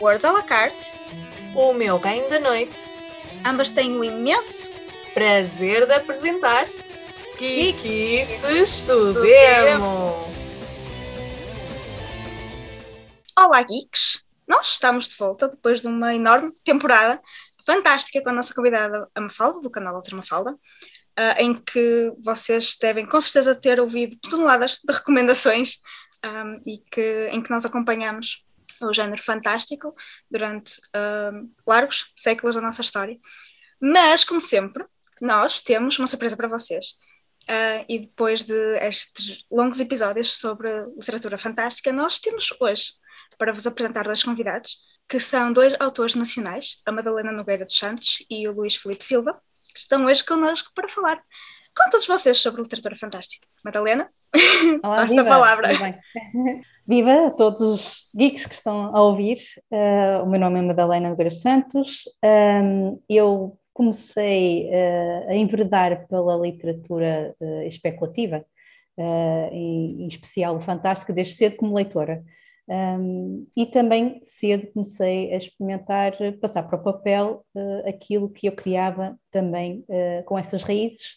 Words à la carte, O meu reino da noite. ambas têm o imenso Prazer de apresentar Geekices do. Olá Geeks! Nós estamos de volta depois de uma enorme temporada fantástica com a nossa convidada a Mafalda, do canal Outra Mafalda, ah, em que vocês devem com certeza ter ouvido toneladas de recomendações ahm, e que, em que nós acompanhamos o género fantástico durante ahm, largos séculos da nossa história. Mas, como sempre, nós temos uma surpresa para vocês. Ah, e depois de estes longos episódios sobre literatura fantástica, nós temos hoje para vos apresentar dois convidados, que são dois autores nacionais, a Madalena Nogueira dos Santos e o Luís Felipe Silva, que estão hoje connosco para falar com todos vocês sobre literatura fantástica. Madalena, Olá, passo a palavra. Viva a todos os geeks que estão a ouvir. Uh, o meu nome é Madalena Nogueira Santos. Um, eu comecei uh, a enveredar pela literatura uh, especulativa, em, em especial o fantástico, desde cedo como leitora. Um, e também cedo comecei a experimentar, passar para o papel aquilo que eu criava também com essas raízes.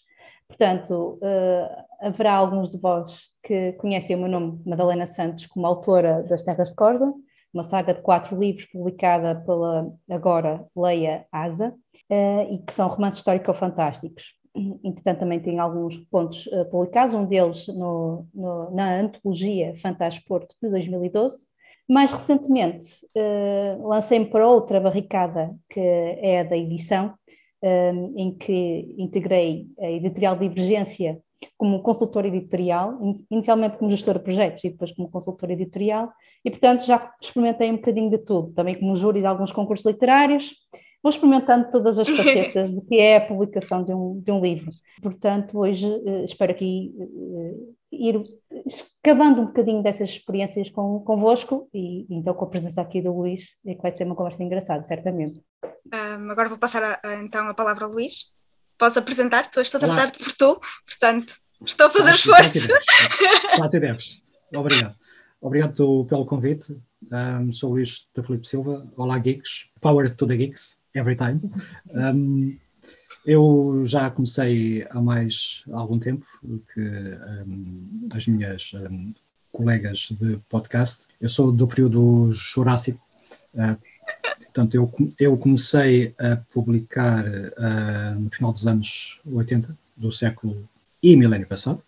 Portanto, uh, haverá alguns de vós que conhecem o meu nome, Madalena Santos, como autora das Terras de Corda, uma saga de quatro livros publicada pela agora Leia Asa, e que são romances histórico-fantásticos. Entretanto, também tem alguns pontos uh, publicados, um deles no, no, na antologia Fantasporto de 2012. Mais recentemente, uh, lancei-me para outra barricada, que é a da edição, em que integrei a editorial Divergência como consultora editorial, inicialmente como gestora de projetos e depois como consultora editorial, e portanto já experimentei um bocadinho de tudo, também como júri de alguns concursos literários, vou experimentando todas as facetas do que é a publicação de um, de um livro. Portanto, hoje uh, espero aqui uh, ir escavando um bocadinho dessas experiências com, convosco e então com a presença aqui do Luís, é que vai ser uma conversa engraçada, certamente. Um, agora vou passar a, a, então a palavra ao Luís. Podes apresentar-te, tu estou a tratar-te por tu, portanto, estou a fazer esforço. Quase deves. Obrigado. Obrigado pelo convite. Um, sou o Luís da Felipe Silva. Olá, geeks. Power to the geeks every time. Um, eu já comecei há mais algum tempo que um, as minhas um, colegas de podcast. Eu sou do período Jurássico. Uh, portanto, eu, eu comecei a publicar uh, no final dos anos 80 do século e milénio passado.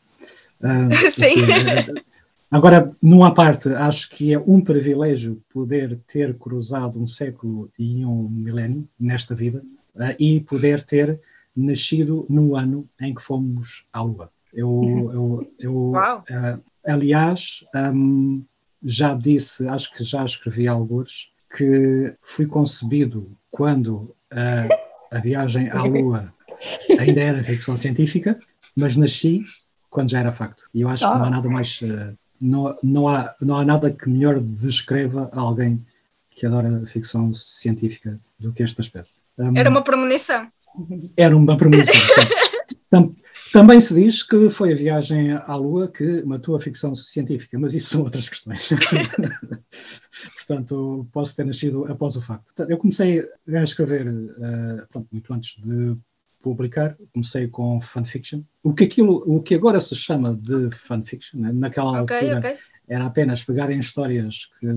Uh, Sim. Porque, Agora, numa parte, acho que é um privilégio poder ter cruzado um século e um milénio nesta vida e poder ter nascido no ano em que fomos à Lua. Eu, eu, eu uh, aliás, um, já disse, acho que já escrevi alguns, que fui concebido quando uh, a viagem à Lua ainda era ficção científica, mas nasci quando já era facto. E eu acho que não há nada mais não, não, há, não há nada que melhor descreva alguém que adora ficção científica do que este aspecto. Um, era uma premonição. Era uma premonição. Tam, também se diz que foi a viagem à Lua que matou a ficção científica, mas isso são outras questões. Portanto, posso ter nascido após o facto. Eu comecei a escrever uh, pronto, muito antes de publicar, comecei com fanfiction. O que, aquilo, o que agora se chama de fanfiction, né? naquela okay, altura okay. Era apenas pegarem histórias que,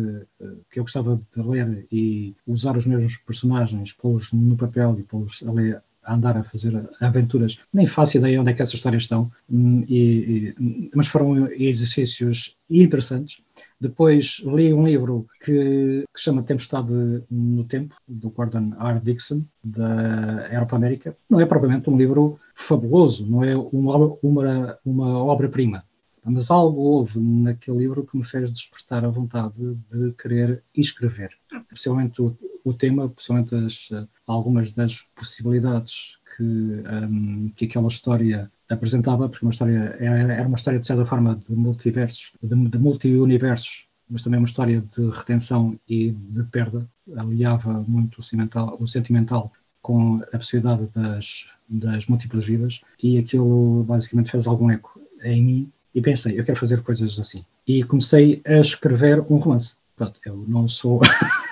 que eu gostava de ler e usar os mesmos personagens, pô-los no papel e pô-los a ler a andar a fazer aventuras. Nem faço ideia onde é que essas histórias estão, e, e, mas foram exercícios interessantes. Depois li um livro que, que chama Tempestade no Tempo, do Gordon R. Dixon, da Europa América. Não é propriamente um livro fabuloso, não é uma, uma, uma obra-prima. Mas algo houve naquele livro que me fez despertar a vontade de querer escrever. Possivelmente o, o tema, possivelmente as, algumas das possibilidades que, um, que aquela história apresentava, porque uma história era uma história de certa forma de multiversos, de, de multi-universos, mas também uma história de redenção e de perda. Aliava muito o sentimental, o sentimental com a possibilidade das, das múltiplas vidas e aquilo basicamente fez algum eco em mim e pensei, eu quero fazer coisas assim. E comecei a escrever um romance. pronto, eu não sou.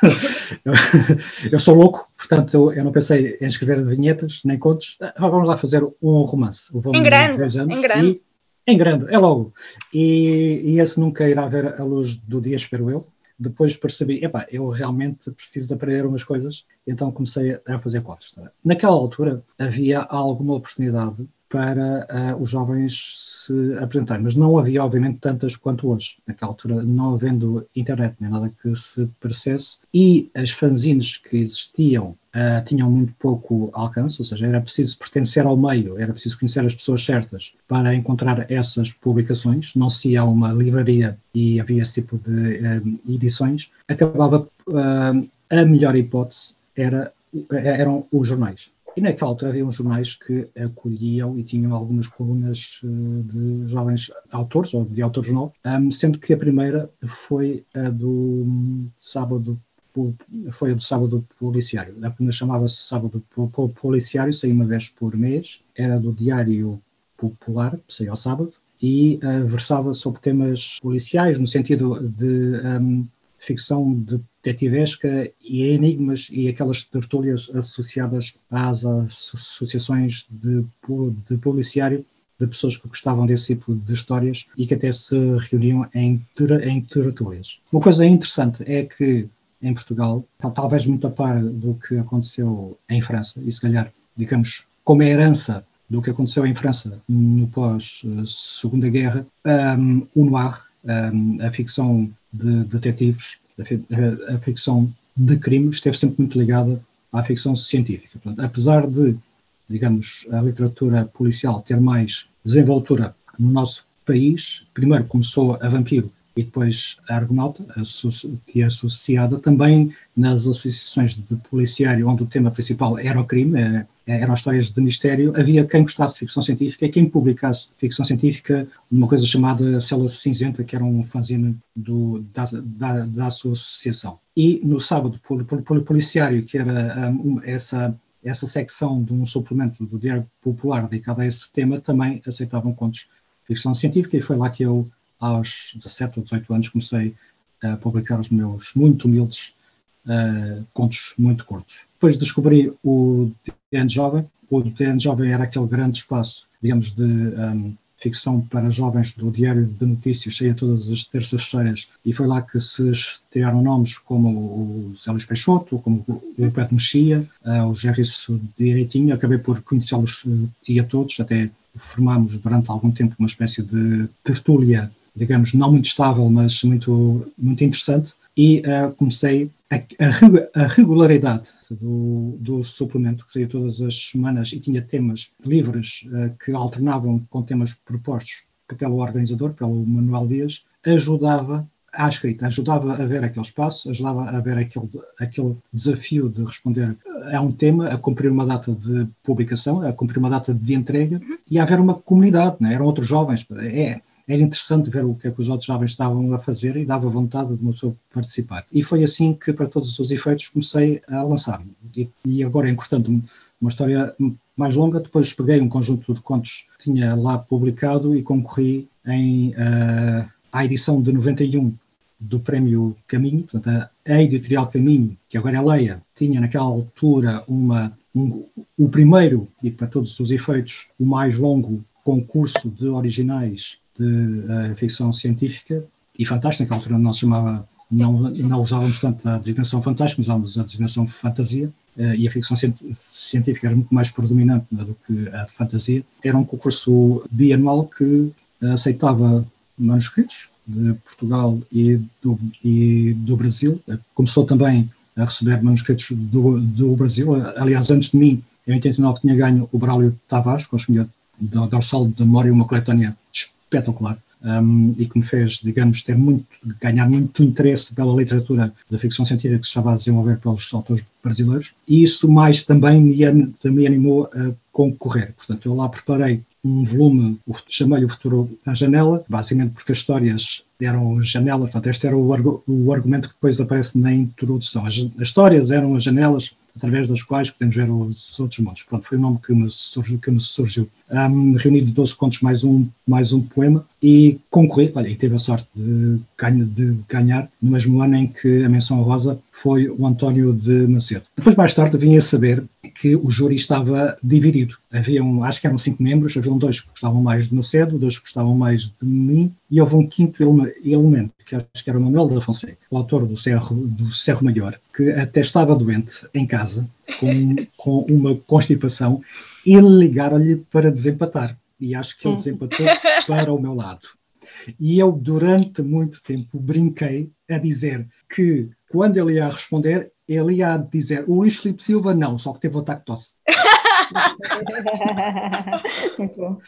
eu, sou louco, portanto, eu, não pensei em escrever vinhetas nem contos. vamos lá fazer um romance. Em grande, em grande. em grande, é logo. E, e esse nunca irá ver a luz do dia, espero eu depois percebi, epá, eu realmente preciso de aprender umas coisas, então comecei a fazer contos. Tá? Naquela altura havia alguma oportunidade para uh, os jovens se apresentarem, mas não havia, obviamente, tantas quanto hoje. Naquela altura, não havendo internet nem nada que se parecesse, e as fanzines que existiam uh, tinham muito pouco alcance, ou seja, era preciso pertencer ao meio, era preciso conhecer as pessoas certas para encontrar essas publicações. Não se ia a uma livraria e havia esse tipo de uh, edições. Acabava a melhor hipótese era, eram os jornais. E naquela altura havia uns jornais que acolhiam e tinham algumas colunas eh, de jovens autores ou de autores novos, sendo que a primeira foi a do sábado foi a do sábado policiário. A primeira chamava-se sábado policiário, saía uma vez por mês, era do Diário Popular, saía ao sábado, e uh, versava sobre temas policiais, no sentido de um, ficção detetivesca e enigmas e aquelas tertúlias associadas às associações de, de de pessoas que gostavam desse tipo de histórias e que até se reuniam em, em tertúlias. Uma coisa interessante é que em Portugal, talvez muito a par do que aconteceu em França, e se calhar, digamos, como herança do que aconteceu em França no pós-Segunda Guerra, um, o noir, um, a ficção de detetives, a, ficção de crime esteve sempre muito ligada à ficção científica. Portanto, apesar de, digamos, a literatura policial ter mais desenvoltura no nosso país, primeiro começou a Vampiro e depois a Argonauta, que é associada também nas associações de policiário, onde o tema principal era o crime, é, eram histórias de mistério, havia quem gostasse de ficção científica e quem publicasse ficção científica numa coisa chamada Célula Cinzenta, que era um fanzine do, da, da, da, associação. E no sábado, policiário, que era um, essa essa secção de um suplemento do Diário Popular dedicado a esse tema também aceitavam contos de ficção científica e foi lá que eu aos 17 ou 18 anos, comecei a publicar os meus muito humildes uh, contos muito curtos. Depois descobri o DN Jovem. O DN Jovem era aquele grande espaço, digamos, de um, ficção para jovens do Diário de Notícias, saía todas as terças-feiras, e foi lá que se estrearam nomes como o Zé Luís Peixoto, como o Pedro Mexia, uh, o Gerriço Direitinho, acabei por conhecê-los uh, a todos, até formámos durante algum tempo uma espécie de tertúlia digamos, não muito estável, mas muito, muito interessante. E uh, comecei a, a, a regularidade do, do, suplemento, que saía todas as semanas e tinha temas livres uh, que alternavam com temas propostos pelo organizador, pelo Manuel Dias, ajudava à escrita, ajudava a ver aquele espaço, ajudava a ver aquele, aquele desafio de responder a um tema, a cumprir uma data de publicação, a cumprir uma data de entrega e a haver uma comunidade, né? eram outros jovens. É, era interessante ver o que, é que os outros jovens estavam a fazer e dava vontade de uma pessoa participar. E foi assim que, para todos os efeitos, comecei a lançar-me. E, e, agora, encostando uma história mais longa, depois peguei um conjunto de contos que tinha lá publicado e concorri em, uh, à edição de 91 do Prémio Caminho, portanto, a, editorial Caminho, que agora é Leia, tinha naquela altura uma, um, o primeiro, e para todos os efeitos, o mais longo concurso de originais de uh, ficção científica e fantástica, naquela altura não se chamava, não, não usávamos tanto a designação fantástica, usávamos a designação fantasia, uh, e a ficção científica era muito mais predominante né, do que a fantasia. Era um concurso bianual que aceitava manuscritos de Portugal e do, e do Brasil. Começou também a receber manuscritos do, do Brasil. Aliás, antes de mim, em 89, tinha ganho o Braulio Tavares, com o da Dorsal de Memória, uma coletânea espetacular. Um, e que me fez, digamos, ter muito, ganhar muito interesse pela literatura da ficção científica que se estava a desenvolver pelos autores brasileiros. E isso mais também me, me animou a concorrer. Portanto, eu lá preparei um volume, chamei-lhe o Futuro à Janela, basicamente porque as histórias eram janelas, portanto, este era o, o argumento que depois aparece na introdução. As, as, histórias eram as janelas através das quais podemos ver os outros mundos. Pronto, foi o nome que me surgiu. Que me surgiu. Um, reunido 12 contos mais um, mais um poema e concorri, olha, e tive a sorte de, de ganhar no mesmo ano em que a menção rosa foi o António de Macedo. Depois, mais tarde, vim a saber que o júri estava dividido. Havia um, acho que eram cinco membros, haviam dois que gostavam mais de Macedo, dois que gostavam mais de mim, e houve um quinto que acho que era o Manuel da Fonseca, o autor do Cerro, do Cerro Maior, que até estava doente em casa, com, com uma constipação, e ligaram-lhe para desempatar. E acho que ele desempatou para o meu lado. E eu, durante muito tempo, brinquei a dizer que, quando ele ia responder, ele ia dizer o Luís Filipe Silva não, só que teve o ataque de tosse. Muito bom.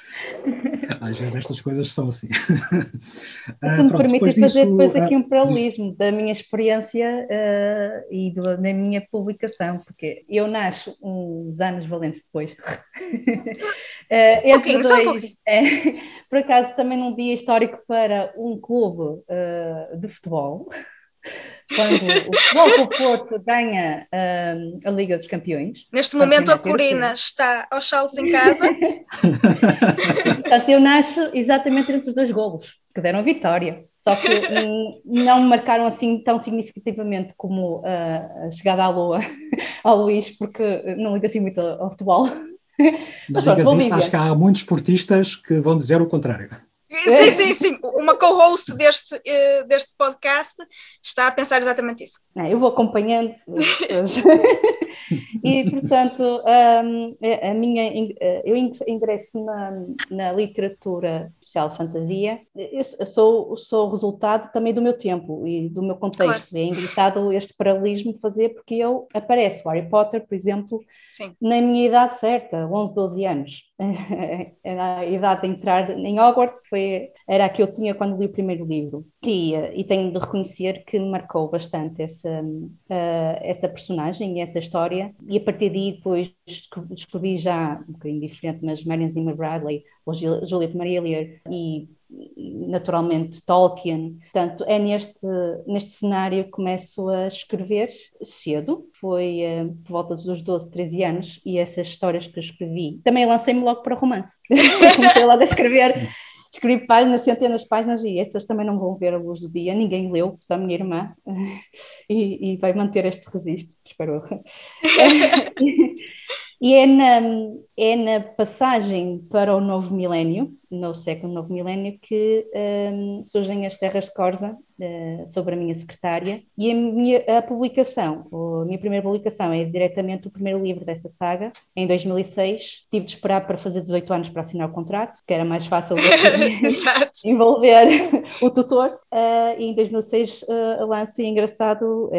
Às vezes estas coisas são assim. Se ah, me permite fazer depois aqui um paralelismo da minha experiência uh, e do, da minha publicação, porque eu nasço uns anos valentes depois. uh, entre dois, é, por acaso também num dia histórico para um clube uh, de futebol quando o Futebol Porto ganha um, a Liga dos Campeões. Neste momento a Corina está aos saltos em casa. Portanto, eu nasço exatamente entre os dois golos, que deram a vitória. Só que não me marcaram assim tão significativamente como uh, a chegada à Lua ao Luís, porque não ligo assim muito ao, ao futebol. Mas, Mas pronto, acho que há muitos esportistas que vão dizer o contrário. Sim, sim, sim. Uma co-host deste, uh, deste podcast está a pensar exatamente isso. Não, eu vou acompanhando. e, portanto, um, a minha, eh, eu ingresso na, na literatura social fantasia, eu sou, sou resultado também do meu tempo e do meu contexto. Claro. É engraçado este paralelismo fazer porque eu apareço Harry Potter, por exemplo, Sim. na minha idade certa, 11, 12 anos. a idade de entrar em Hogwarts foi, era a que eu tinha quando li o primeiro livro. E, e tenho de reconhecer que me marcou bastante essa, uh, essa personagem e essa história. E a partir daí, depois descobri já, um bocadinho diferente, mas Marion Zimmer Bradley, ou Juliette Marillier e naturalmente Tolkien. Portanto, é neste, neste cenário que começo a escrever cedo, foi uh, por volta dos 12, 13 anos, e essas histórias que escrevi. Também lancei-me logo para romance. Comecei logo a escrever escrevi páginas, centenas de páginas e essas também não vão ver a luz do dia, ninguém leu, só a minha irmã, e, e vai manter este registro, espero. e é na, é na passagem para o novo milénio, no século novo milénio, que um, surgem as terras de Corza, uh, sobre a minha secretária, e a, minha, a publicação, a minha primeira publicação é diretamente o primeiro livro dessa saga, em 2006, tive de esperar para fazer 18 anos para assinar o contrato, que era mais fácil envolver o tutor, uh, e em 2006 uh, eh, lanço, e é engraçado,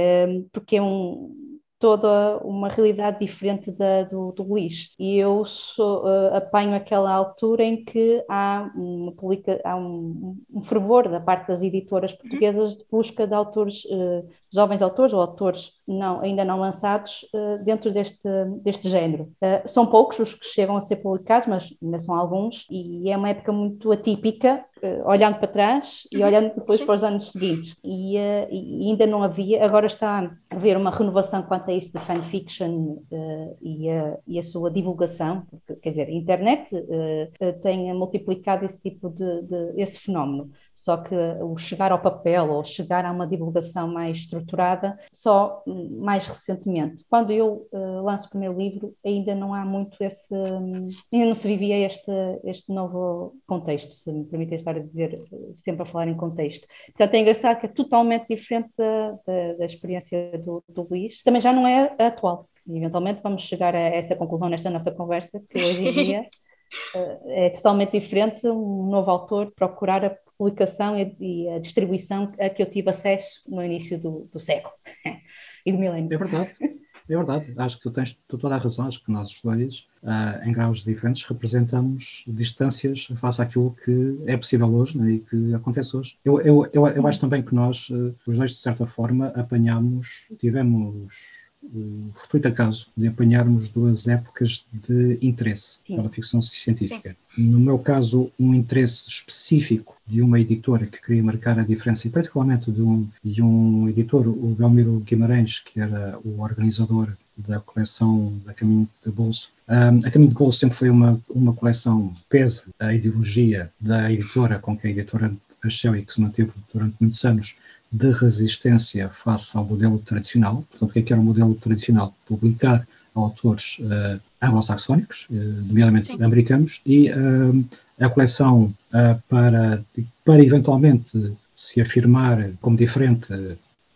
porque é um toda uma realidade diferente da do, do Luís. E eu sou, uh, apanho aquela altura em que há, uma publica, há um, um fervor da parte das editoras uhum. portuguesas de busca de autores, uh, jovens autores ou autores não, ainda não lançados uh, dentro deste, deste género. são poucos os que chegam a ser publicados, mas ainda são alguns, e é uma época muito atípica olhando para trás e uhum. olhando depois Sim. para os anos seguintes. E, e, ainda não havia, agora está a haver uma renovação quanto a isso de fanfiction e, a, e a sua divulgação, porque, quer dizer, a internet tem multiplicado esse tipo de, de, esse fenómeno. Só que o chegar ao papel ou chegar a uma divulgação mais estruturada só hum, mais recentemente. Quando eu uh, lanço o primeiro livro, ainda não há muito esse. Um, ainda não se vivia este, este novo contexto, se me permite estar a dizer, sempre a falar em contexto. Portanto, é engraçado que é totalmente diferente da, da, da experiência do, do Luís. Também já não é atual. eventualmente vamos chegar a essa conclusão nesta nossa conversa, que hoje em dia. é totalmente diferente um novo autor procurar publicação e, a distribuição a que eu tive acesso no início do, do século e do milénio. É verdade, é verdade. Acho que tu tens toda a razão. Acho que nós dois, uh, em graus diferentes, representamos distâncias face àquilo que é possível hoje né, e que acontece hoje. Eu, eu, eu, eu acho também que nós, uh, os dois, de certa forma, apanhamos, tivemos o fortuito acaso de apanharmos duas épocas de interesse Sim. pela ficção científica. Sim. No meu caso, um interesse específico de uma editora que queria marcar a diferença, e particularmente de um, de um editor, o Galmiro Guimarães, que era o organizador da coleção da Caminho de Bolso. Um, a Caminho de Bolso sempre foi uma, uma coleção pese a ideologia da editora com que a editora nasceu e que se manteve durante muitos anos de resistência face ao modelo tradicional. Portanto, o que é que era o modelo tradicional? Publicar autores uh, anglo-saxónicos, uh, nomeadamente Sim. americanos, e uh, a coleção para, para eventualmente se afirmar como diferente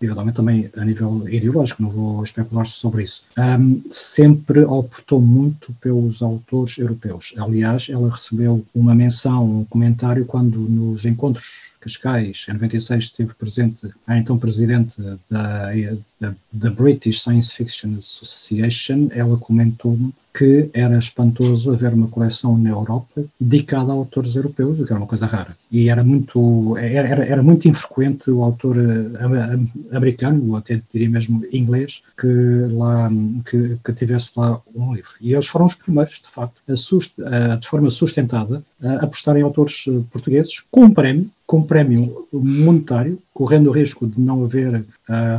eventualmente também a nível ideológico, não vou especular sobre isso, um, sempre optou muito pelos autores europeus. Aliás, ela recebeu uma menção, um comentário, quando nos encontros Cascais, em 96, esteve presente a então presidente da, da, da British Science Fiction Association, ela comentou-me que era espantoso haver uma coleção na Europa dedicada a autores europeus, o que era uma coisa rara. E era muito, era, era muito infrequente o autor eh, americano, ou até diria mesmo inglês, que, lá, que, que tivesse lá um livro. E eles foram os primeiros, de facto, a, de forma sustentada, a apostar em autores eh, portugueses com um prémio com prémio monetário, correndo o risco de não haver uh,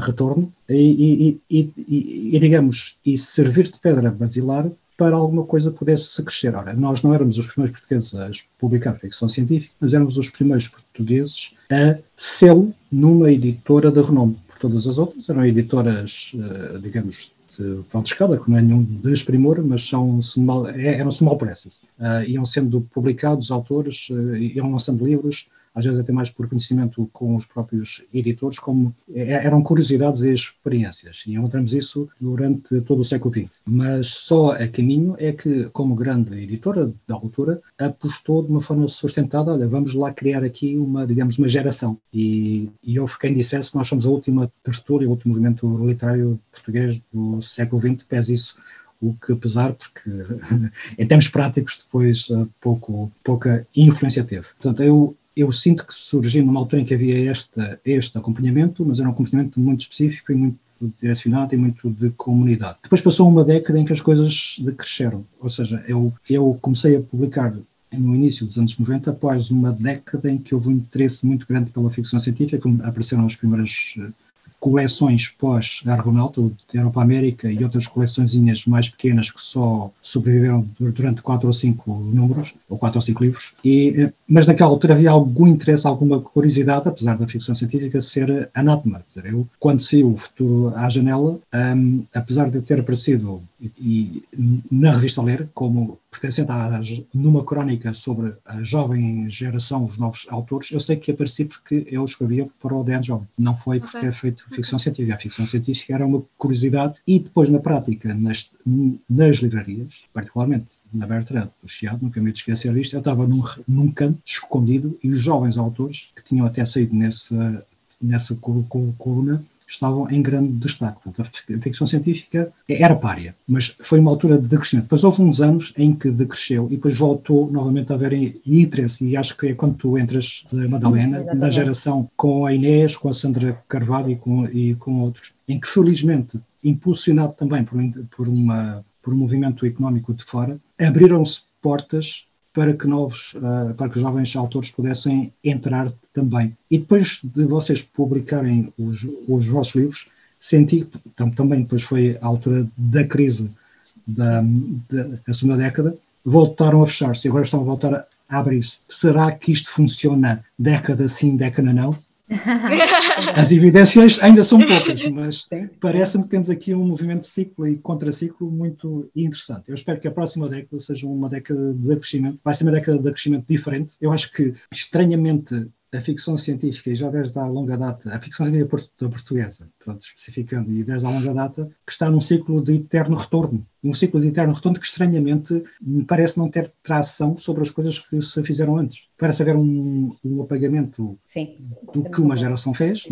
retorno, e, e, e, e, digamos, e servir de pedra basilar para alguma coisa pudesse crescer. Ora, nós não éramos os primeiros portugueses a publicar ficção científica, mas éramos os primeiros portugueses a sê-lo numa editora de renome. Por todas as outras eram editoras, uh, digamos, de alta escala, que não é nenhum desprimor, mas são small, é, eram small presses. Uh, iam sendo publicados autores, uh, iam lançando livros, às vezes até mais por conhecimento com os próprios editores, como é, eram curiosidades e experiências. E encontramos isso durante todo o século XX. Mas só a Caminho é que, como grande editora da altura, apostou de uma forma sustentada, olha, vamos lá criar aqui uma, digamos, uma geração. E, e houve quem dissesse nós somos a última tertúlia, o último movimento literário português do século XX, pese isso o que apesar, porque em termos práticos depois eh, pouco, pouca influência teve. Portanto, eu eu sinto que surgiu numa altura em que havia este, este acompanhamento, mas era um acompanhamento muito específico e muito direcionado e muito de comunidade. Depois passou uma década em que as coisas decresceram, ou seja, eu, eu comecei a publicar no início dos anos 90, após uma década em que houve um interesse muito grande pela ficção científica, apareceram as primeiras eh, coleções pós-Argonauta, de Europa América e outras coleçõezinhas mais pequenas que só sobreviveram durante quatro ou cinco números, ou quatro ou cinco livros, e, eh, mas naquela altura havia algum interesse, alguma curiosidade, apesar da ficção científica ser anátema. Eu, quando saiu o Futuro à Janela, um, apesar de ter aparecido e, e, na revista Ler, como pertencente a, numa crónica sobre a jovem geração, os novos autores, eu sei que apareci porque eu escrevia para o Dan Jovem, não foi porque okay. é feito ficção científica. A ficção científica era uma curiosidade e depois na prática, nas, nas livrarias, particularmente na Bertrand, do Chiado, nunca me esquecer disto, eu estava num, num canto escondido e os jovens autores que tinham até saído nessa, nessa coluna estavam em grande destaque. Portanto, a ficção científica era párea, mas foi uma altura de decrescimento. Depois houve uns anos em que decresceu e depois voltou novamente a haver interesse, e acho que é quando tu entras, Madalena, na geração com a Inês, com a Sandra Carvalho e com, e com outros, em que felizmente, impulsionado também por, por, uma, por um movimento económico de fora, abriram-se portas para que novos, uh, para que os jovens autores pudessem entrar também. E depois de vocês publicarem os, os vossos livros, senti que também depois foi a altura da crise da, da segunda década, voltaram a fechar-se e agora estão a voltar a abrir-se. Será que isto funciona década sim, década não? As evidências ainda são poucas, mas parece-me que temos aqui um movimento de ciclo e contraciclo muito interessante. Eu espero que a próxima década seja uma década de crescimento, vai ser uma década de crescimento diferente. Eu acho que, estranhamente, a ficção científica, e já desde há longa data, a ficção científica portuguesa, portanto, especificando, e desde há longa data, que está num ciclo de eterno retorno. Um ciclo de eterno retorno que, estranhamente, me parece não ter tração sobre as coisas que se fizeram antes. Parece haver um, um apagamento Sim, do que uma geração fez.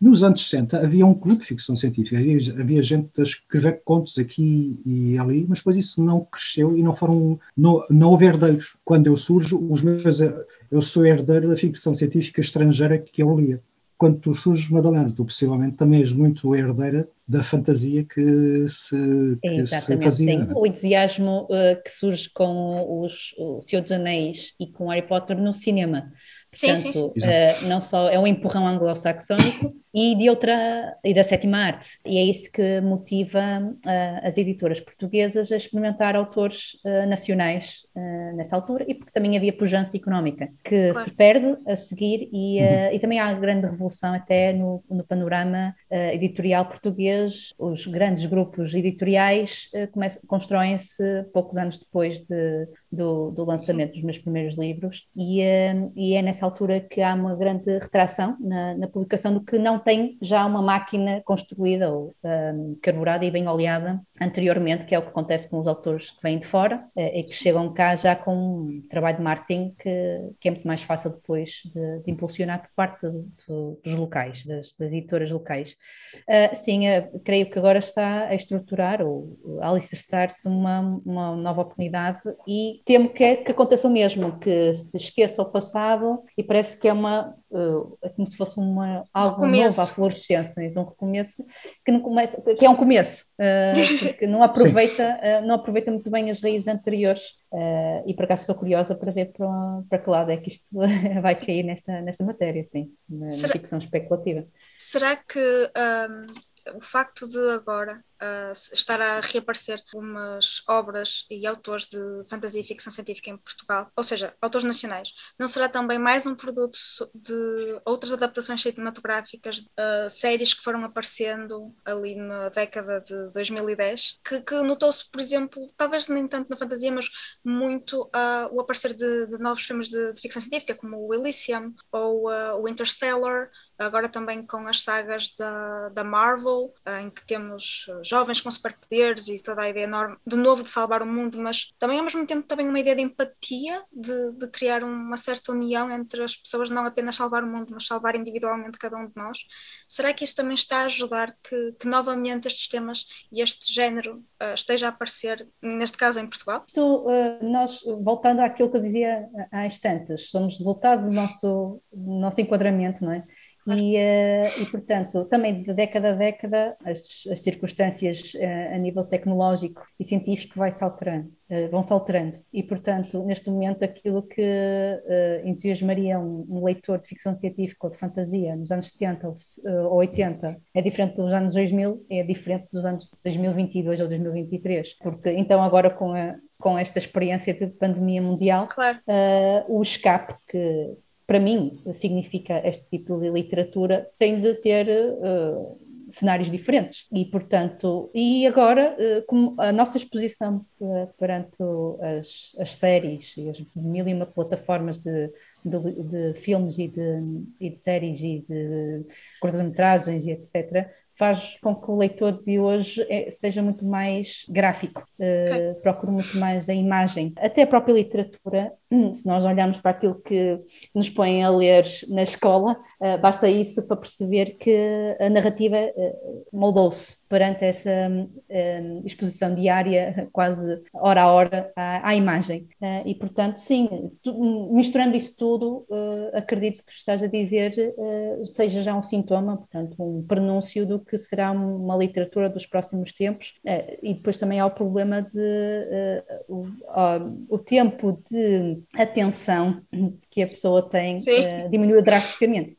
Nos anos 60 havia um clube de ficção científica, havia, havia gente a escrever contos aqui e ali, mas depois isso não cresceu e não foram, não, não houve herdeiros. Quando eu surjo, os meus, eu sou herdeiro da ficção científica estrangeira que eu lia. Quando tu surges Madalena, tu possivelmente também és muito herdeira da fantasia que se, que Exatamente, se fazia. tem o entusiasmo uh, que surge com os, o Senhor dos Anéis e com Harry Potter no cinema. Sim, Portanto, sim, sim. Uh, não só é um empurrão anglo-saxónico e de outra e da sétima arte. E é isso que motiva uh, as editoras portuguesas a experimentar autores uh, nacionais nessa altura e porque também havia pujança económica que claro. se perde a seguir e, uhum. e também há grande revolução até no, no panorama editorial português. Os grandes grupos editoriais constroem-se poucos anos depois de, do, do lançamento Sim. dos meus primeiros livros e, e é nessa altura que há uma grande retração na, na publicação do que não tem já uma máquina construída ou um, carburada e bem oleada anteriormente, que é o que acontece com os autores que vêm de fora uh, e que chegam cá já com um trabalho de marketing que, que é muito mais fácil depois de, de impulsionar por parte do, do, dos locais, das, das editoras locais. Uh, sim, uh, creio que agora está a estruturar ou a alicerçar-se uma, uma nova oportunidade e temo que, que aconteça o mesmo, que se esqueça o passado e parece que é uma uh, é como se fosse uma, algo recomeço. Novo à fluorescência, né? um recomeço que não começa, que é um começo, uh, que não aproveita, uh, não aproveita muito bem as raízes anteriores e por acaso estou curiosa para ver para, para que lado é que isto vai cair nesta, nesta matéria, sim, na, Será... na ficção especulativa. Será que um o facto de agora uh, estar a reaparecer algumas obras e autores de fantasia e ficção científica em Portugal, ou seja, autores nacionais, não será também mais um produto de outras adaptações cinematográficas, uh, séries que foram aparecendo ali na década de 2010, que, que notou-se, por exemplo, talvez nem tanto na fantasia, mas muito uh, o aparecer de, de novos filmes de, de, ficção científica, como o Elysium ou o Interstellar, agora também com as sagas da, da Marvel, eh, em que temos eh, jovens com superpoderes e toda a ideia enorme de novo de salvar o mundo, mas também ao mesmo tempo também uma ideia de empatia, de, de criar uma certa união entre as pessoas, não apenas salvar o mundo, mas salvar individualmente cada um de nós. Será que isso também está a ajudar que, que novamente estes temas e este género uh, esteja a aparecer, neste caso em Portugal? Uh, nós, voltando àquilo que eu dizia há instantes, somos resultado do nosso, do nosso enquadramento, não é? E, uh, e, portanto, também de década a década, as, as circunstâncias uh, a nível tecnológico e científico vai -se alterando, uh, vão se alterando. E, portanto, neste momento, aquilo que uh, entusiasmaria um, um, leitor de ficção científica ou de fantasia nos anos 70 ou, ou 80 é diferente dos anos 2000, é diferente dos anos 2022 ou 2023. Porque, então, agora com a, com esta experiência de pandemia mundial, claro. uh, o escape que, para mim, significa este tipo de literatura, tem de ter uh, cenários diferentes. E, portanto, e agora, uh, como a nossa exposição uh, perante as, as séries e as mil e uma plataformas de, de, de filmes e de, e de séries e de curtas-metragens e etc., faz com que o leitor de hoje seja muito mais gráfico, okay. uh, procure muito mais a imagem. Até a própria literatura, se nós olharmos para aquilo que nos põem a ler na escola, uh, basta isso para perceber que a narrativa uh, moldou-se perante essa exposição diária, quase hora a hora, à, imagem. e, portanto, sim, tu, misturando isso tudo, acredito que estás a dizer seja já um sintoma, portanto, um prenúncio do que será uma literatura dos próximos tempos. Eh, e depois também há o problema de uh, o, tempo de atenção que a pessoa tem uh, diminuiu drasticamente.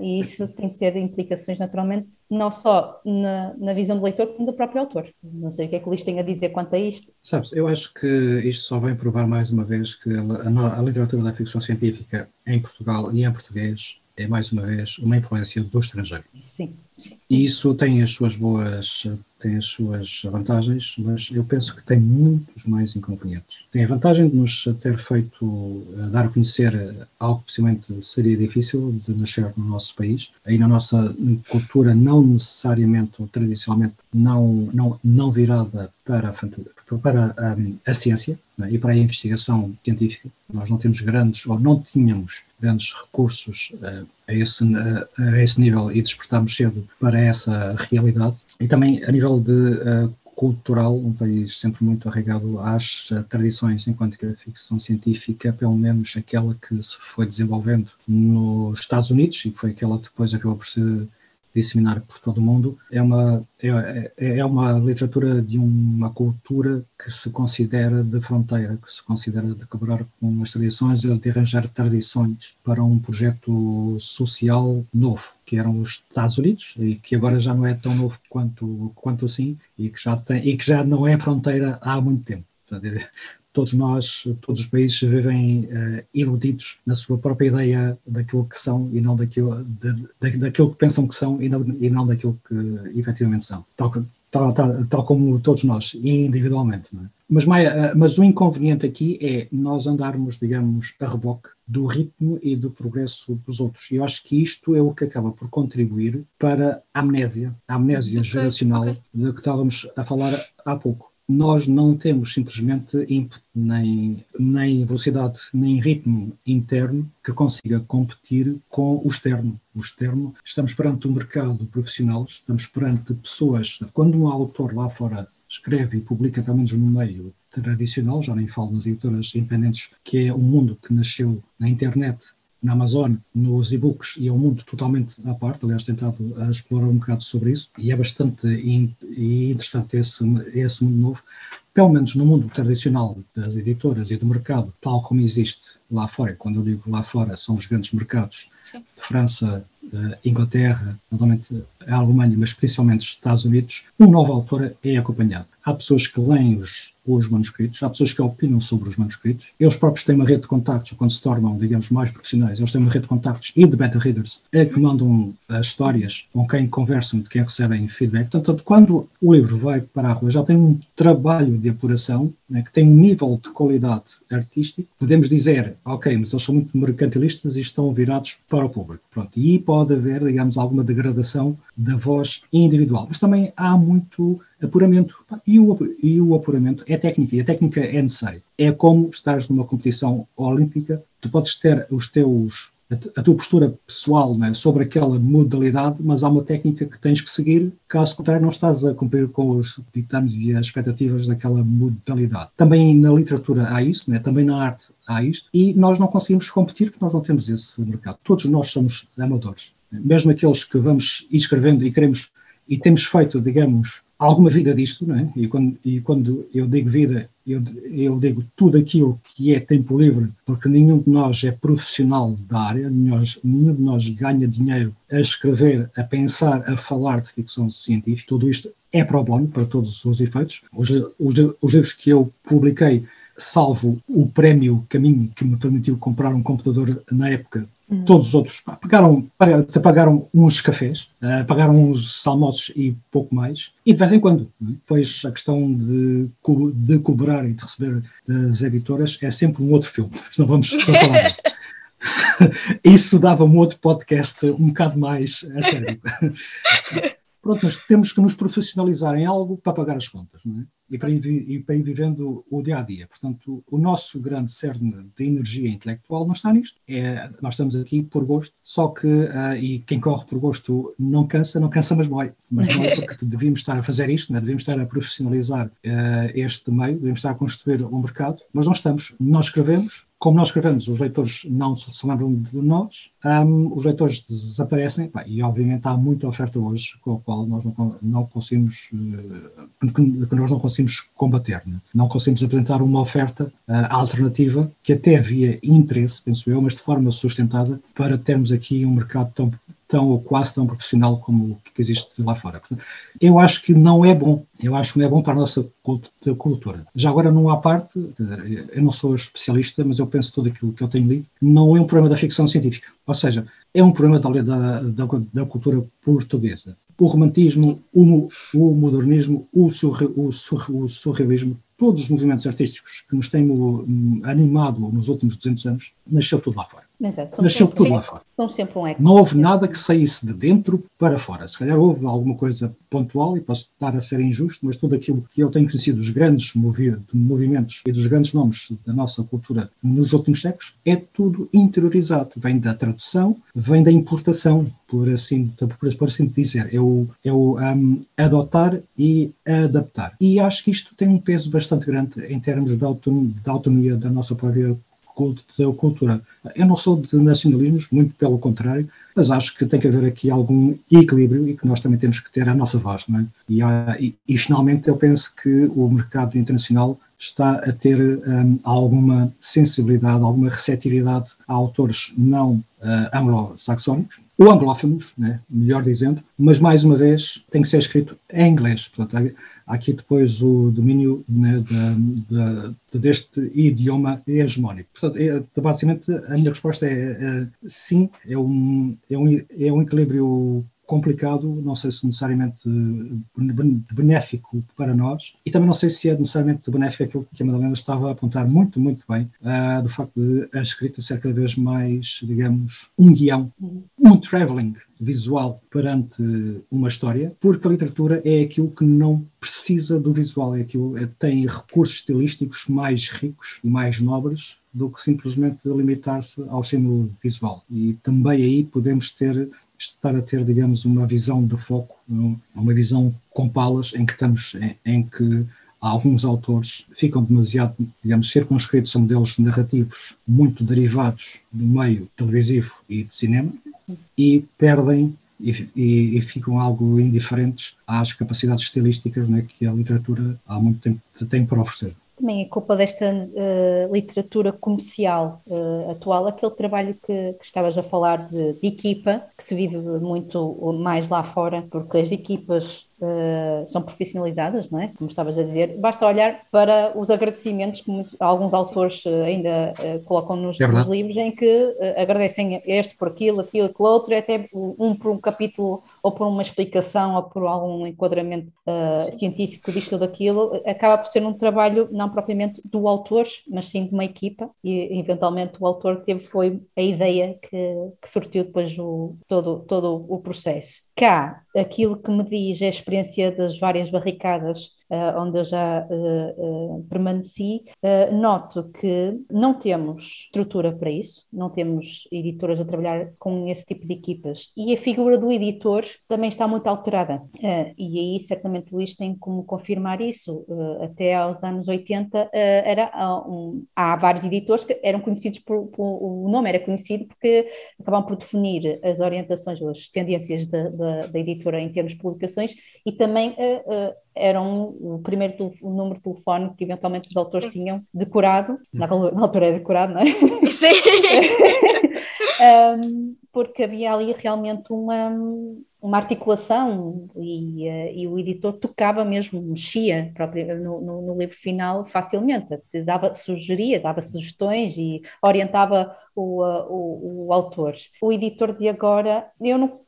e isso tem que ter implicações, naturalmente, não só na, na, visão do leitor, como do próprio autor. Não sei o que é que o Luís tem a dizer quanto a isto. Sabes, eu acho que isto só vem provar mais uma vez que a, a, a literatura da ficção científica em Portugal e em português é mais uma vez uma influência do estrangeiro. Sim. Sim. Isso tem as suas boas, tem as suas vantagens, mas eu penso que tem muitos mais inconvenientes. Tem a vantagem de nos ter feito eh, dar a conhecer algo que possivelmente seria difícil de nascer no nosso país. Aí na nossa cultura não necessariamente ou tradicionalmente não, não, não virada para a, para a, a ciência né, e para a investigação científica. Nós não temos grandes, ou não tínhamos grandes recursos uh, a, esse, a esse nível e despertamos cedo para essa realidade. E também a nível de uh, cultural, um país sempre muito arraigado às uh, tradições, enquanto que a ficção científica, pelo menos aquela que se foi desenvolvendo nos Estados Unidos e que foi aquela que depois acabou por ser disseminar por todo o mundo. É uma, é, é, é uma literatura de uma cultura que se considera de fronteira, que se considera de quebrar com as tradições de arranjar tradições para um projeto social novo, que eram os Estados Unidos, e que agora já não é tão novo quanto, quanto assim, e que já, tem, e que já não é fronteira há muito tempo todos nós, todos os países vivem uh, iludidos na sua própria ideia daquilo que são e não daquilo, de, de, daquilo que pensam que são e não, e não daquilo que efetivamente são. Tal, tal, tal, tal como todos nós, individualmente. É? Mas, uh, mas o inconveniente aqui é nós andarmos, digamos, a reboque do ritmo e do progresso dos outros. E eu acho que isto é o que acaba por contribuir para a amnésia, a amnésia okay, geracional okay. de que estávamos a falar há pouco nós não temos simplesmente input, nem, nem velocidade, nem ritmo interno que consiga competir com o externo. O externo, estamos perante um mercado profissional, estamos perante pessoas. Quando um autor lá fora escreve e publica, pelo menos no meio tradicional, já nem falo nas editoras independentes, que é um mundo que nasceu na internet na Amazon, nos e-books, e é um mundo totalmente à parte. Aliás, tentado explorar um bocado sobre isso, e é bastante interessante esse, esse mundo novo, pelo menos no mundo tradicional das editoras e do mercado, tal como existe lá fora. Quando eu digo lá fora, são os grandes mercados Sim. de França, uh, Inglaterra, normalmente a Alemanha, mas principalmente os Estados Unidos, um novo autor é acompanhado. Há pessoas que leem os, os manuscritos, há pessoas que opinam sobre os manuscritos. Eles próprios têm uma rede de contactos, quando se tornam, digamos, mais profissionais, eles têm uma rede de contactos e de beta-readers é que mandam as histórias com quem conversam, de quem recebem feedback. Portanto, quando o livro vai para a rua, já tem um trabalho de apuração né, que tem um nível de qualidade artístico. Podemos dizer, ok, mas eles são muito mercantilistas e estão virados para o público. Pronto, e pode haver, digamos, alguma degradação da voz individual. Mas também há muito apuramento. E o, e o apuramento é técnica, e a técnica é necessária. É como estares numa competição olímpica, tu podes ter os teus a, tua postura pessoal né, sobre aquela modalidade, mas há uma técnica que tens que seguir, caso contrário, não estás a cumprir com os ditames e as expectativas daquela modalidade. Também na literatura há isso, né, também na arte há isto, e nós não conseguimos competir porque nós não temos esse mercado. Todos nós somos amadores. Mesmo aqueles que vamos escrevendo e queremos e temos feito, digamos, alguma vida disto, não é? E quando, e quando eu digo vida, eu, eu digo tudo aquilo que é tempo livre, porque nenhum de nós é profissional da área, nenhum, nenhum de nós ganha dinheiro a escrever, a pensar, a falar de ficção científica. Tudo isto é pro bono, para todos os efeitos. Os, os, os livros que eu publiquei, salvo o prémio Caminho que me permitiu comprar um computador na época Hum. Todos os outros pagaram, pagaram uns cafés, uh, pagaram uns almoços e pouco mais, e de vez em quando. É? Pois a questão de, de cobrar e de receber das editoras é sempre um outro filme, não vamos falar disso. Isso dava um outro podcast um bocado mais a sério. Pronto, mas temos que nos profissionalizar em algo para pagar as contas, não é? E para, ir, para ir vivendo o dia a dia. Portanto, o nosso grande cerne de energia intelectual não está nisto. É, nós estamos aqui por gosto, só que, uh, e quem corre por gosto não cansa, não cansa, mas mói. Mas mói porque devíamos estar a fazer isto, né? devíamos estar a profissionalizar uh, este meio, devíamos estar a construir um mercado, mas não estamos. Nós escrevemos, como nós escrevemos, os leitores não se lembram de nós, um, os leitores desaparecem, pá, e obviamente há muita oferta hoje com a qual nós não, não conseguimos, uh, que nós não conseguimos conseguimos combater. Né? Não conseguimos apresentar uma oferta uh, alternativa que até havia interesse, penso eu, mas de forma sustentada, para termos aqui um mercado tão tão ou quase tão profissional como o que existe lá fora. Portanto, eu acho que não é bom, eu acho que não é bom para a nossa cultura. Já agora, não há parte, eu não sou especialista, mas eu penso tudo aquilo que eu tenho lido, não é um problema da ficção científica, ou seja, é um problema da, da, da, da cultura portuguesa. O romantismo, o, o, modernismo, o, surre, o, surre, o surrealismo, todos os movimentos artísticos que nos têm animado nos últimos 200 anos, nasceu tudo lá fora. Exato, nasceu tudo sim, lá fora. Sempre um eco. Não houve nada que saísse de dentro para fora. Se calhar houve alguma coisa pontual, e posso estar a ser injusto, mas tudo aquilo que eu tenho conhecido dos grandes movi movimentos e dos grandes nomes da nossa cultura nos últimos séculos é tudo interiorizado. Vem da tradução, vem da importação. Por assim, por, por assim dizer, é o, é o um, adotar e adaptar. E acho que isto tem um peso bastante grande em termos de autonomia, de autonomia da nossa própria cultura. Eu não sou de nacionalismos, muito pelo contrário, mas acho que tem que haver aqui algum equilíbrio e que nós também temos que ter a nossa voz, não é? E, e, e finalmente eu penso que o mercado internacional está a ter um, alguma sensibilidade, alguma receptividade a autores não uh, anglo-saxónicos, ou anglófonos, né, melhor dizendo, mas mais uma vez tem que ser escrito em inglês. Portanto, há aqui depois o domínio né, de, de, de, deste idioma hegemónico. Portanto, é, basicamente a minha resposta é, é sim, é um, é um, é um equilíbrio complicado, não sei se necessariamente benéfico para nós, e também não sei se é necessariamente benéfico aquilo que a Madalena estava a apontar muito, muito bem, uh, do facto de a escrita ser cada vez mais, digamos, um guião, uhum. um travelling visual perante uma história, porque a literatura é aquilo que não precisa do visual, é aquilo é, tem recursos estilísticos mais ricos e mais nobres do que simplesmente limitar-se ao estímulo visual. E também aí podemos ter estar a ter, digamos, uma visão de foco, uma visão com palas, em que estamos, em, que alguns autores ficam demasiado, digamos, circunscritos a modelos narrativos muito derivados do meio televisivo e de cinema e perdem e, e, e, ficam algo indiferentes às capacidades estilísticas né, que a literatura há muito tempo tem para oferecer também é culpa desta uh, literatura comercial uh, atual, aquele trabalho que, que estavas a falar de, de, equipa, que se vive muito mais lá fora, porque as equipas uh, são profissionalizadas, não é? Como estavas a dizer, basta olhar para os agradecimentos que muitos, alguns autores ainda colocam nos, é nos, livros, em que agradecem este por aquilo, aquilo, aquilo outro, até um por um capítulo ou por uma explicação ou por algum enquadramento científico disto ou daquilo, acaba por ser um trabalho não propriamente do autor, mas sim de uma equipa e eventualmente o autor teve foi a ideia que, que sortiu depois o, todo, todo o processo. Cá, aquilo que me diz é a experiência das várias barricadas uh, onde eu já uh, uh, permaneci, noto que não temos estrutura para isso, não temos editoras a trabalhar com esse tipo de equipas e a figura do editor também está muito alterada. e aí, certamente, Luís tem como confirmar isso. até aos anos 80, era, um, há vários editores que eram conhecidos por, por, o nome era conhecido porque acabam por definir as orientações, as tendências da, da, da editora em termos de publicações e também eram o primeiro o número de telefone que eventualmente os autores Sim. tinham decorado, na, na, altura é decorado, não é? Sim! um, porque havia ali realmente uma, uma articulação e, uh, e o editor tocava mesmo, mexia próprio, no, no, no, livro final facilmente, dava, sugeria, dava sugestões e orientava o, uh, o, o autor. O editor de agora, eu não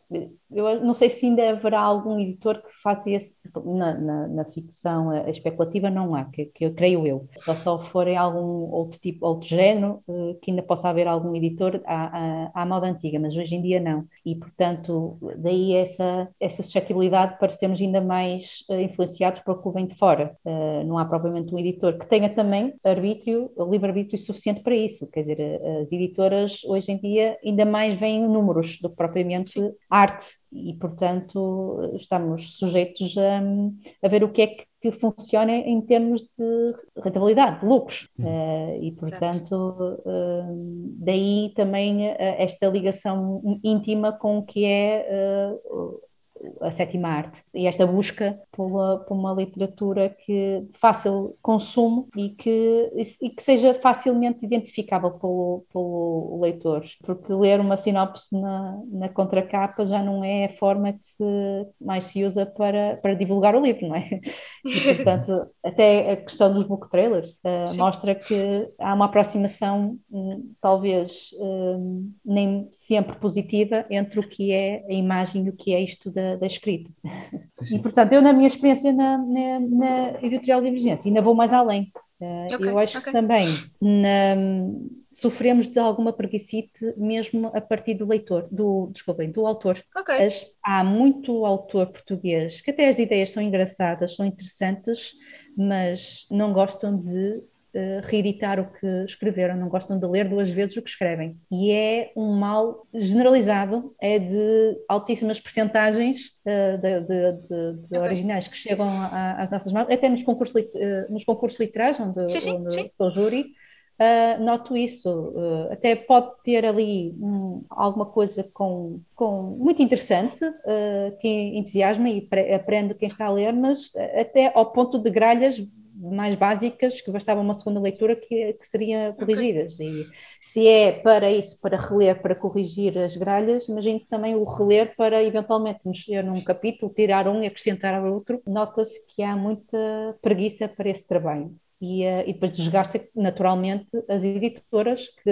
eu não sei se ainda haverá algum editor que faça esse, na, na, na ficção a, especulativa não há, que, que eu creio eu. Só só forem algum outro tipo, outro género, uh, que ainda possa haver algum editor à, à, à, moda antiga, mas hoje em dia não. E, portanto, daí essa, essa suscetibilidade para sermos ainda mais uh, influenciados por o que vem de fora. Uh, não há propriamente um editor que tenha também arbítrio, livre-arbítrio suficiente para isso. Quer dizer, as editoras hoje em dia ainda mais veem números do que propriamente Sim. arte e, portanto, estamos sujeitos a, a ver o que é que, que funciona em termos de rentabilidade, de lucros. Uh, e, portanto, uh, daí também uh, esta ligação íntima com o que é a sétima arte. E esta busca por uma, por uma literatura que de fácil consumo e que, e que seja facilmente identificável pelo, pelo leitor, porque ler uma sinopse na, na contracapa já não é a forma que se, mais se usa para, para divulgar o livro, não é? E, portanto, até a questão dos book trailers uh, mostra que há uma aproximação, um, talvez um, nem sempre positiva, entre o que é a imagem e o que é isto da, da escrita. Sim. E, portanto, eu, na minha experiência na, na, na editorial Divergência, ainda vou mais além. Uh, okay, eu acho okay. que também na, sofremos de alguma preguicite mesmo a partir do leitor, do, desculpem, do autor. Okay. As, há muito autor português que até as ideias são engraçadas, são interessantes, mas não gostam de uh, reeditar o que escreveram, não gostam de ler duas vezes o que escrevem. E é um mal generalizado, é de altíssimas percentagens uh, de, de, de, de, originais que chegam às nossas mãos, até nos concursos, uh, nos concursos literários, onde, sim, sim, onde sim. sou júri, Uh, noto isso. Uh, até pode ter ali um, alguma coisa com, com muito interessante uh, que entusiasma e aprende quem está a ler, mas até ao ponto de gralhas mais básicas que bastava uma segunda leitura que, que seriam corrigidas. Okay. E se é para isso, para reler, para corrigir as gralhas, imagine-se também o reler para eventualmente mexer num capítulo, tirar um e acrescentar outro. Nota-se que há muita preguiça para esse trabalho e, uh, e depois desgasta naturalmente as editoras que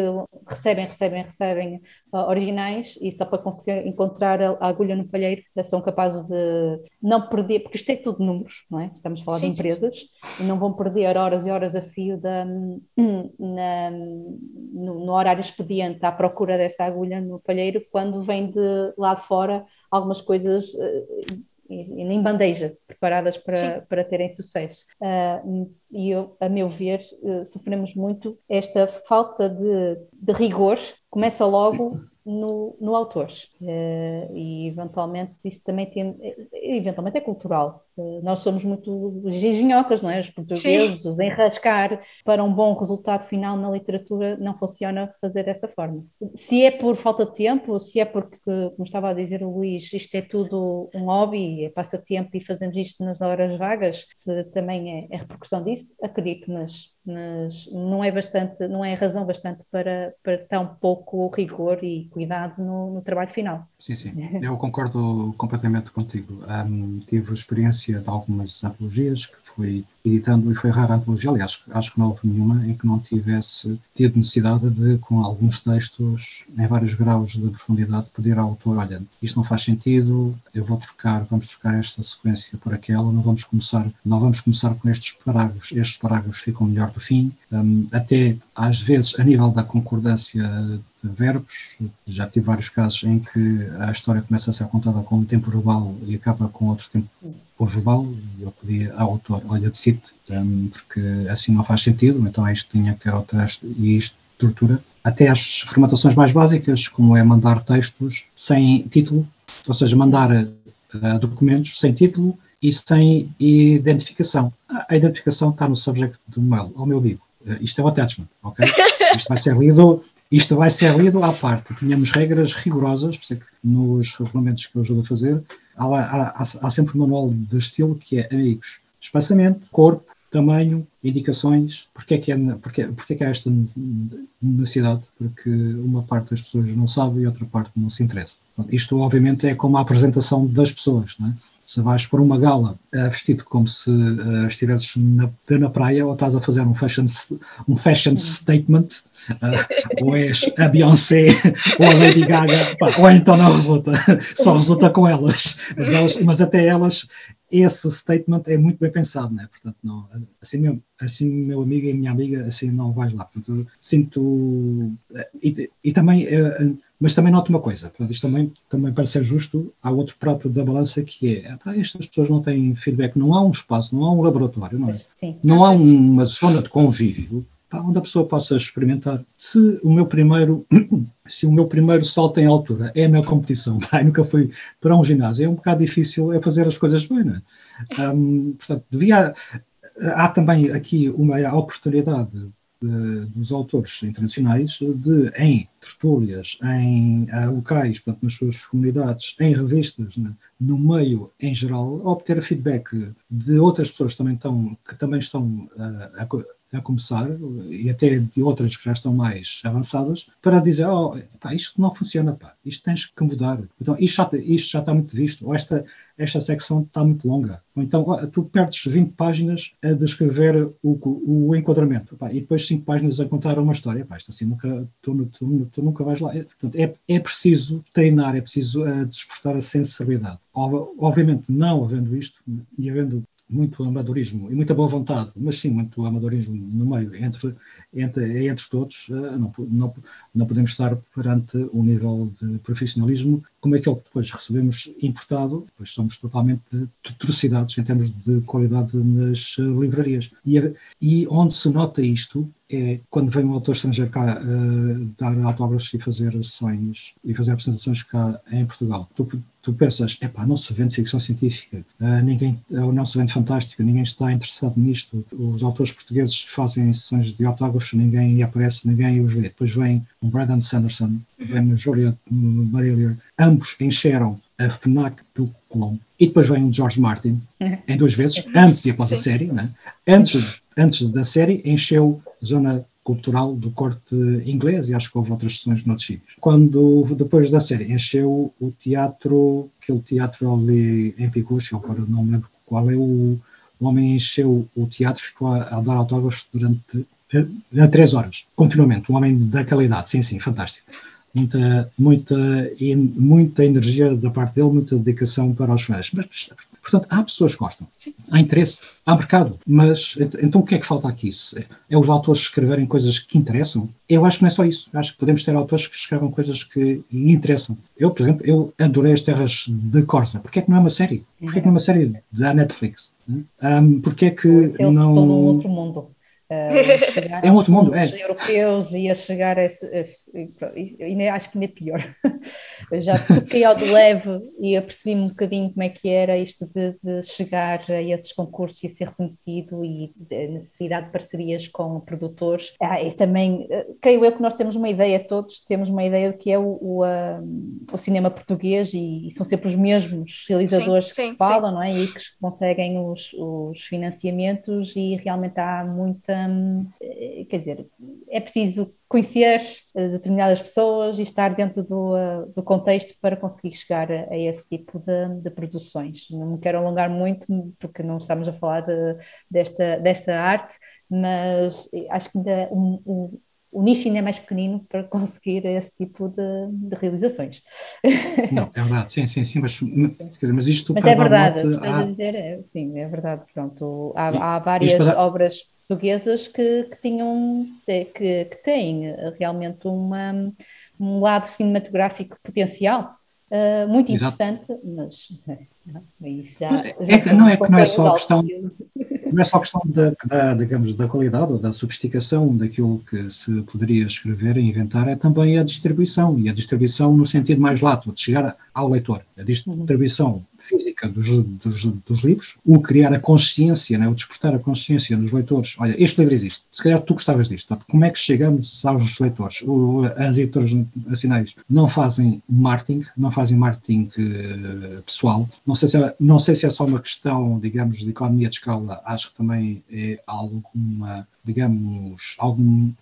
recebem, recebem, recebem uh, originais e só para conseguir encontrar a, a, agulha no palheiro são capazes de não perder, porque isto é tudo números, não é? Estamos a falar sim, de empresas sim, sim. e não vão perder horas e horas a fio da, na, no, no horário expediente à procura dessa agulha no palheiro quando vem de lá de fora algumas coisas e, nem bandeja, preparadas para, para terem sucesso. Uh, e eu, a meu ver, uh, sofremos muito esta falta de, de rigor, começa logo no, no autor. Uh, e eventualmente isso também tem, eventualmente é cultural. Uh, nós somos muito engenhocas, não é? Os portugueses, os enrascar para um bom resultado final na literatura não funciona fazer dessa forma. Se é por falta de tempo, se é porque, como estava a dizer o Luís, isto é tudo um hobby, é passatempo e fazemos isto nas horas vagas, se também é, é repercussão disso, acredito, mas mas não é bastante, não é razão bastante para, para tão pouco rigor e cuidado no, no trabalho final. Sim, sim, eu concordo completamente contigo. Um, tive experiência de algumas antologias que fui editando e foi rara a aliás, acho que não houve nenhuma em que não tivesse tido necessidade de, com alguns textos em vários graus de profundidade, pedir ao autor, olha, isto não faz sentido, eu vou trocar, vamos trocar esta sequência por aquela, não vamos começar, não vamos começar com estes parágrafos, estes parágrafos ficam melhor do fim, um, até às vezes a nível da concordância verbos, já tive vários casos em que a história começa a ser contada com um tempo verbal e acaba com outro tempo por verbal, eu pedi ao autor, olha, decide, porque assim não faz sentido, então isto tinha que ter outra, e isto estrutura, até as formatações mais básicas, como é mandar textos sem título, ou seja, mandar uh, documentos sem título e sem identificação. A identificação está no subject do mail, ao meu bico. Uh, isto é o attachment, ok? Isto vai ser lido, isto vai ser lido à parte. Tínhamos regras rigorosas, por isso é que nos regulamentos que eu ajudo a fazer, há, há, há sempre um manual de estilo que é amigos, espaçamento, corpo, tamanho, indicações, porque é que, é, porque, porque é que há esta necessidade? Porque uma parte das pessoas não sabe e outra parte não se interessa. Isto, obviamente, é como a apresentação das pessoas. Não é? Se vais para uma gala uh, vestido como se uh, estivesses na, na praia ou estás a fazer um fashion, um fashion statement, uh, ou és a Beyoncé ou a Lady Gaga, pá, ou então não resulta, só resulta com elas. Mas, elas, mas até elas esse statement é muito bem pensado, né? Portanto, não, assim, meu, assim meu amigo e minha amiga, assim não vais lá. Portanto, sinto. E, e também, eh, mas também noto uma coisa, portanto, isto também, também para ser justo, há outro prato da balança que é: pá, estas pessoas não têm feedback, não há um espaço, não há um laboratório, não é? Sim. Não há uma zona de convívio onde a pessoa possa experimentar. Se o meu primeiro, se o meu primeiro salto em altura é na competição, pá, nunca fui para um ginásio, é um bocado difícil é fazer as coisas bem, não é? Um, portanto, devia, há também aqui uma oportunidade de, dos autores internacionais de, em tertúlias, em uh, locais, portanto, nas suas comunidades, em revistas, né, no meio em geral, obter feedback de outras pessoas também que também estão uh, a, a começar, e até de outras que já estão mais avançadas, para dizer, oh, pá, isto não funciona, pá, isto tens que mudar. Então, isto já, isto já está muito visto, ou esta, esta secção está muito longa. Ou então, oh, tu perdes 20 páginas a descrever o, o enquadramento, pá, e depois 5 páginas a contar uma história. Pá, isto assim, nunca, tu, tu, tu nunca vais lá. É, portanto, é, é preciso treinar, é preciso uh, despertar a sensibilidade. Obviamente, não havendo isto, e havendo muito amadorismo e muita boa vontade, mas sim muito amadorismo no meio, entre, entre, entre todos, uh, não, não, não podemos estar perante um nível de profissionalismo como aquele que depois recebemos importado, depois somos totalmente atrocidades em termos de qualidade nas livrarias. E, e onde se nota isto é quando vem um autor estrangeiro cá uh, dar autógrafos e fazer sessões e fazer apresentações cá em Portugal. Tu, tu pensas, epá, não se vende ficção científica, uh, ninguém, ou não se vende fantástica, ninguém está interessado nisto. Os autores portugueses fazem sessões de autógrafos, ninguém aparece, ninguém os vê. Depois vem um Brandon Sanderson, vem o Juliet Marillier, ambos encheram a FNAC do Colombo. E depois vem o George Martin, em duas vezes, antes e após a série, né? antes, antes da série, encheu a zona cultural do corte inglês e acho que houve outras sessões noutros sítios. Quando, depois da série, encheu o teatro, aquele teatro ali em Picucho, agora não me lembro qual é o, o homem encheu o teatro, ficou a, a dar autógrafos durante uh, três horas, continuamente, um homem daquela idade, sim, sim, fantástico muita, muita, muita energia da parte dele, muita dedicação para os fãs. Mas, portanto, há pessoas que gostam, Sim. há interesse, há mercado. Mas então o que é que falta aqui? É os autores escreverem coisas que interessam? Eu acho que não é só isso. Eu acho que podemos ter autores que escrevam coisas que interessam. Eu, por exemplo, eu adorei as Terras de Corsa. Porquê é que não é uma série? Porquê é que não é uma série da Netflix? Um, Porquê é que não... outro mundo. Uh, é um outro mundo, é. europeus e a chegar a esse, esse e, acho que ainda é pior. Eu já toquei ao de leve e apercebi-me um bocadinho como é que era isto de, de, chegar a esses concursos e ser reconhecido e a necessidade de parcerias com produtores. Ah, e também, eh, creio eu que nós temos uma ideia, todos temos uma ideia do que é o, o, o cinema português e, e, são sempre os mesmos realizadores sim, que sim, falam, sim. não é? E que conseguem os, os financiamentos e realmente há muita quer dizer, é preciso conhecer eh, determinadas pessoas e estar dentro do, eh, do contexto para conseguir chegar a, a esse tipo de, de, produções. Não me quero alongar muito, porque não estamos a falar de, desta, dessa arte, mas acho que ainda um, um, o nicho ainda é mais pequenino para conseguir esse tipo de, de, realizações. Não, é verdade, sim, sim, sim, mas, dizer, mas isto mas é verdade, há... dizer, é, sim, é verdade, pronto, há, há várias obras portuguesas que, que tinham, que, que têm eh, realmente uma, um lado cinematográfico potencial uh, muito interessante, Exato. É, já é, não é que não é só questão não é só questão da, da, digamos, da qualidade ou da sofisticação daquilo que se poderia escrever e inventar, é também a distribuição, e a distribuição no sentido mais lato, de chegar ao leitor. A distribuição física dos, dos, dos livros, o criar a consciência, né, o despertar a consciência nos leitores. Olha, este livro existe, se calhar tu gostavas disto. Portanto, como é que chegamos aos leitores? O, as editoras nacionais não fazem marketing, não fazem marketing uh, pessoal. Não sei, se é, não sei se é só uma questão, digamos, de economia de escala. Acho que também é alguma, digamos, algum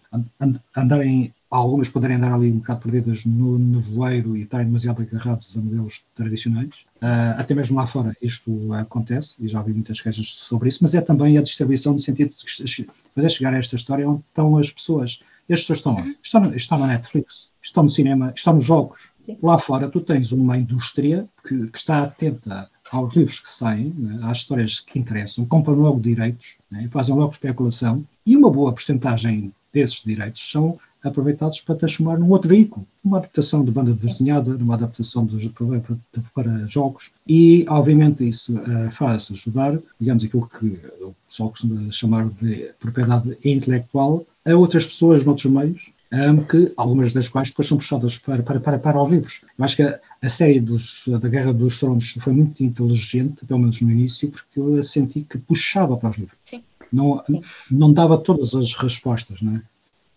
andarem algumas poderem andar ali um bocado perdidas no nevoeiro e estarem demasiado agarrados a modelos tradicionais. Uh, até mesmo lá fora isto acontece, e já ouvi muitas queixas sobre isso, mas é também a distribuição no sentido de fazer chegar a esta história onde estão as pessoas. E as pessoas estão? Uhum. Estão, estão na Netflix, estão no cinema, estão nos jogos. Sim. Lá fora tu tens uma indústria que, que está atenta aos livros que saem, né, às histórias que interessam, compram logo direitos, né, fazem logo especulação, e uma boa porcentagem desses direitos são aproveitados para transformar num outro veículo, uma adaptação de banda desenhada, uma adaptação de, para, para, jogos, e obviamente isso uh, faz ajudar, digamos, aquilo que o pessoal costuma chamar de propriedade intelectual, a outras pessoas noutros meios, um, que algumas das quais depois são puxadas para, para, para, para os livros. Eu acho que a, a série dos, da Guerra dos Tronos foi muito inteligente, pelo menos no início, porque eu senti que puxava para os livros. Sim. Não, Sim. não dava todas as respostas, não é?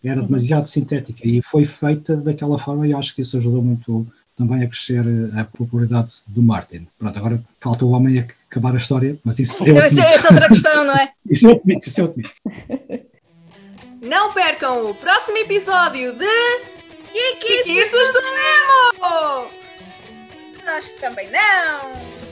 era demasiado sintética e foi feita daquela forma e acho que isso ajudou muito também a crescer a popularidade do Martin. Pronto, agora falta o homem acabar a história, mas isso é, outro é outra questão, não é? isso é outro mito, isso é outro mito. Não percam o próximo episódio de Geekices do Nemo! Nós também não!